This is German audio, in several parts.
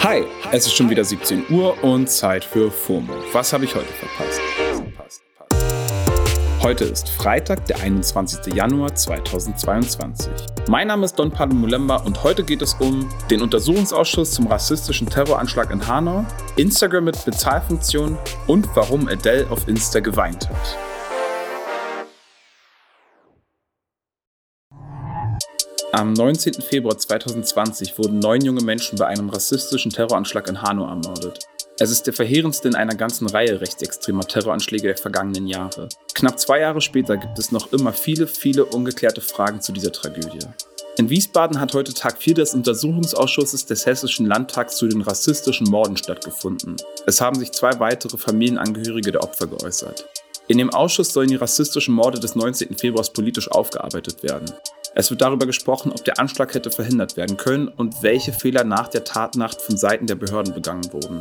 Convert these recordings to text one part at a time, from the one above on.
Hi, es ist schon wieder 17 Uhr und Zeit für FOMO. Was habe ich heute verpasst? Heute ist Freitag, der 21. Januar 2022. Mein Name ist Don Pablo Mulemba und heute geht es um den Untersuchungsausschuss zum rassistischen Terroranschlag in Hanau, Instagram mit Bezahlfunktion und warum Adele auf Insta geweint hat. Am 19. Februar 2020 wurden neun junge Menschen bei einem rassistischen Terroranschlag in Hanau ermordet. Es ist der verheerendste in einer ganzen Reihe rechtsextremer Terroranschläge der vergangenen Jahre. Knapp zwei Jahre später gibt es noch immer viele, viele ungeklärte Fragen zu dieser Tragödie. In Wiesbaden hat heute Tag 4 des Untersuchungsausschusses des Hessischen Landtags zu den rassistischen Morden stattgefunden. Es haben sich zwei weitere Familienangehörige der Opfer geäußert. In dem Ausschuss sollen die rassistischen Morde des 19. Februars politisch aufgearbeitet werden. Es wird darüber gesprochen, ob der Anschlag hätte verhindert werden können und welche Fehler nach der Tatnacht von Seiten der Behörden begangen wurden.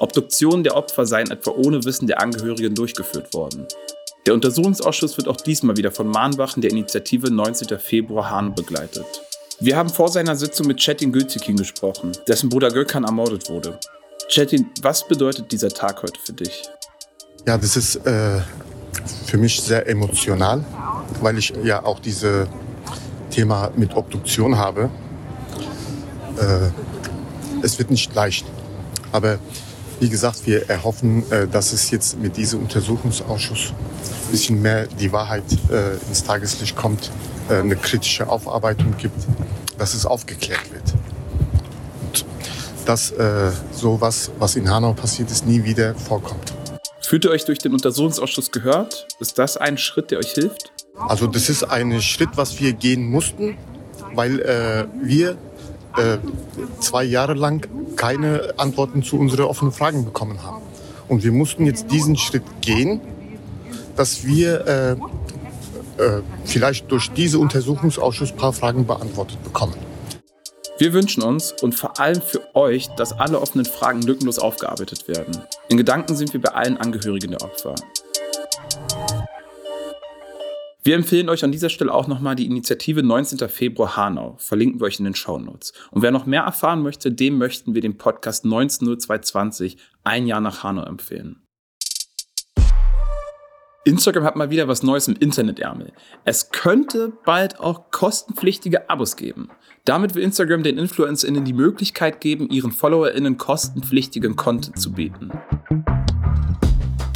Obduktionen der Opfer seien etwa ohne Wissen der Angehörigen durchgeführt worden. Der Untersuchungsausschuss wird auch diesmal wieder von Mahnwachen der Initiative 19. Februar Hahn begleitet. Wir haben vor seiner Sitzung mit Chetin Gültekin gesprochen, dessen Bruder Gökhan ermordet wurde. Chetin, was bedeutet dieser Tag heute für dich? Ja, das ist äh, für mich sehr emotional, weil ich ja auch dieses Thema mit Obduktion habe. Äh, es wird nicht leicht, aber wie gesagt, wir erhoffen, äh, dass es jetzt mit diesem Untersuchungsausschuss ein bisschen mehr die Wahrheit äh, ins Tageslicht kommt, äh, eine kritische Aufarbeitung gibt, dass es aufgeklärt wird. Und dass sowas, was in Hanau passiert ist, nie wieder vorkommt. Fühlt ihr euch durch den Untersuchungsausschuss gehört? Ist das ein Schritt, der euch hilft? Also das ist ein Schritt, was wir gehen mussten, weil äh, wir äh, zwei Jahre lang keine Antworten zu unseren offenen Fragen bekommen haben. Und wir mussten jetzt diesen Schritt gehen, dass wir äh, äh, vielleicht durch diesen Untersuchungsausschuss ein paar Fragen beantwortet bekommen. Wir wünschen uns und vor allem für euch, dass alle offenen Fragen lückenlos aufgearbeitet werden. In Gedanken sind wir bei allen Angehörigen der Opfer. Wir empfehlen euch an dieser Stelle auch nochmal die Initiative 19. Februar Hanau. Verlinken wir euch in den Shownotes. Und wer noch mehr erfahren möchte, dem möchten wir den Podcast 190220 ein Jahr nach Hanau empfehlen. Instagram hat mal wieder was Neues im Internetärmel. Es könnte bald auch kostenpflichtige Abos geben. Damit will Instagram den InfluencerInnen die Möglichkeit geben, ihren FollowerInnen kostenpflichtigen Content zu bieten.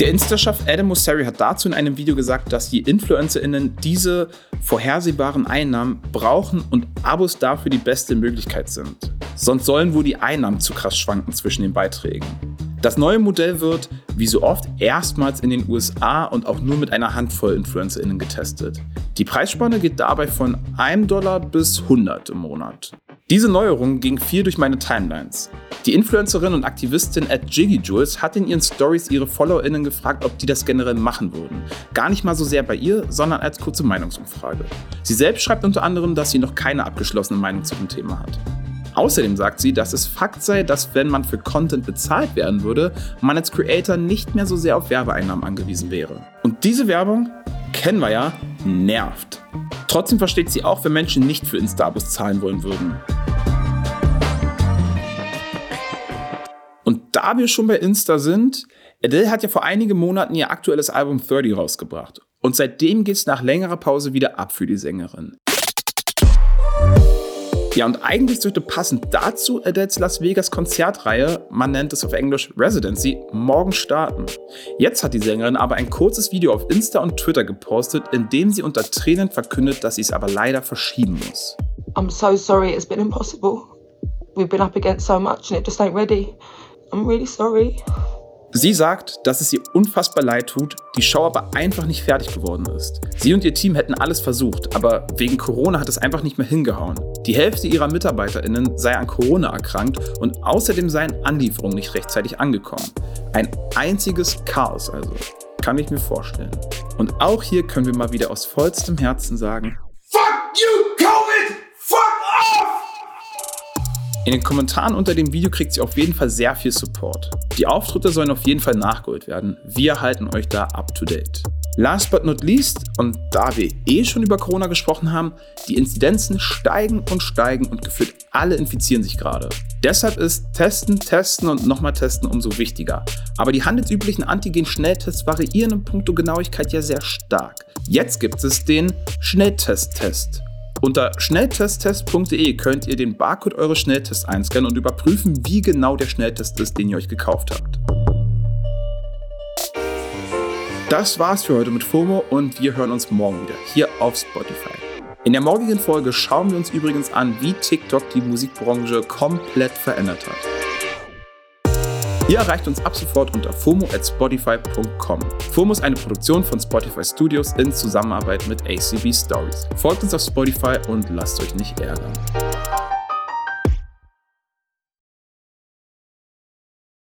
Der Insta-Chef Adam Mosseri hat dazu in einem Video gesagt, dass die InfluencerInnen diese vorhersehbaren Einnahmen brauchen und Abos dafür die beste Möglichkeit sind. Sonst sollen wohl die Einnahmen zu krass schwanken zwischen den Beiträgen. Das neue Modell wird, wie so oft, erstmals in den USA und auch nur mit einer Handvoll InfluencerInnen getestet. Die Preisspanne geht dabei von 1 Dollar bis 100 im Monat. Diese Neuerung ging viel durch meine Timelines. Die Influencerin und Aktivistin at Jiggy Jules hat in ihren Stories ihre FollowerInnen gefragt, ob die das generell machen würden. Gar nicht mal so sehr bei ihr, sondern als kurze Meinungsumfrage. Sie selbst schreibt unter anderem, dass sie noch keine abgeschlossene Meinung zu dem Thema hat. Außerdem sagt sie, dass es Fakt sei, dass wenn man für Content bezahlt werden würde, man als Creator nicht mehr so sehr auf Werbeeinnahmen angewiesen wäre. Und diese Werbung, kennen wir ja, nervt. Trotzdem versteht sie auch, wenn Menschen nicht für Instabos zahlen wollen würden. Da wir schon bei Insta sind, Adele hat ja vor einigen Monaten ihr aktuelles Album 30 rausgebracht. Und seitdem geht es nach längerer Pause wieder ab für die Sängerin. Ja, und eigentlich sollte passend dazu Adeles Las Vegas Konzertreihe, man nennt es auf Englisch Residency, morgen starten. Jetzt hat die Sängerin aber ein kurzes Video auf Insta und Twitter gepostet, in dem sie unter Tränen verkündet, dass sie es aber leider verschieben muss. I'm so sorry it's been impossible. We've been up against so much and it just ain't ready. I'm really sorry. Sie sagt, dass es ihr unfassbar leid tut, die Show aber einfach nicht fertig geworden ist. Sie und ihr Team hätten alles versucht, aber wegen Corona hat es einfach nicht mehr hingehauen. Die Hälfte ihrer MitarbeiterInnen sei an Corona erkrankt und außerdem seien Anlieferungen nicht rechtzeitig angekommen. Ein einziges Chaos also. Kann ich mir vorstellen. Und auch hier können wir mal wieder aus vollstem Herzen sagen: Fuck you, Covid! Fuck off! In den Kommentaren unter dem Video kriegt sie auf jeden Fall sehr viel Support. Die Auftritte sollen auf jeden Fall nachgeholt werden. Wir halten euch da up to date. Last but not least, und da wir eh schon über Corona gesprochen haben, die Inzidenzen steigen und steigen und gefühlt alle infizieren sich gerade. Deshalb ist Testen, Testen und nochmal Testen umso wichtiger. Aber die handelsüblichen Antigen-Schnelltests variieren in puncto Genauigkeit ja sehr stark. Jetzt gibt es den Schnelltest-Test. Unter schnelltesttest.de könnt ihr den Barcode eures Schnelltests einscannen und überprüfen, wie genau der Schnelltest ist, den ihr euch gekauft habt. Das war's für heute mit FOMO und wir hören uns morgen wieder hier auf Spotify. In der morgigen Folge schauen wir uns übrigens an, wie TikTok die Musikbranche komplett verändert hat. Ihr erreicht uns ab sofort unter FOMO at Spotify.com. FOMO ist eine Produktion von Spotify Studios in Zusammenarbeit mit ACB Stories. Folgt uns auf Spotify und lasst euch nicht ärgern.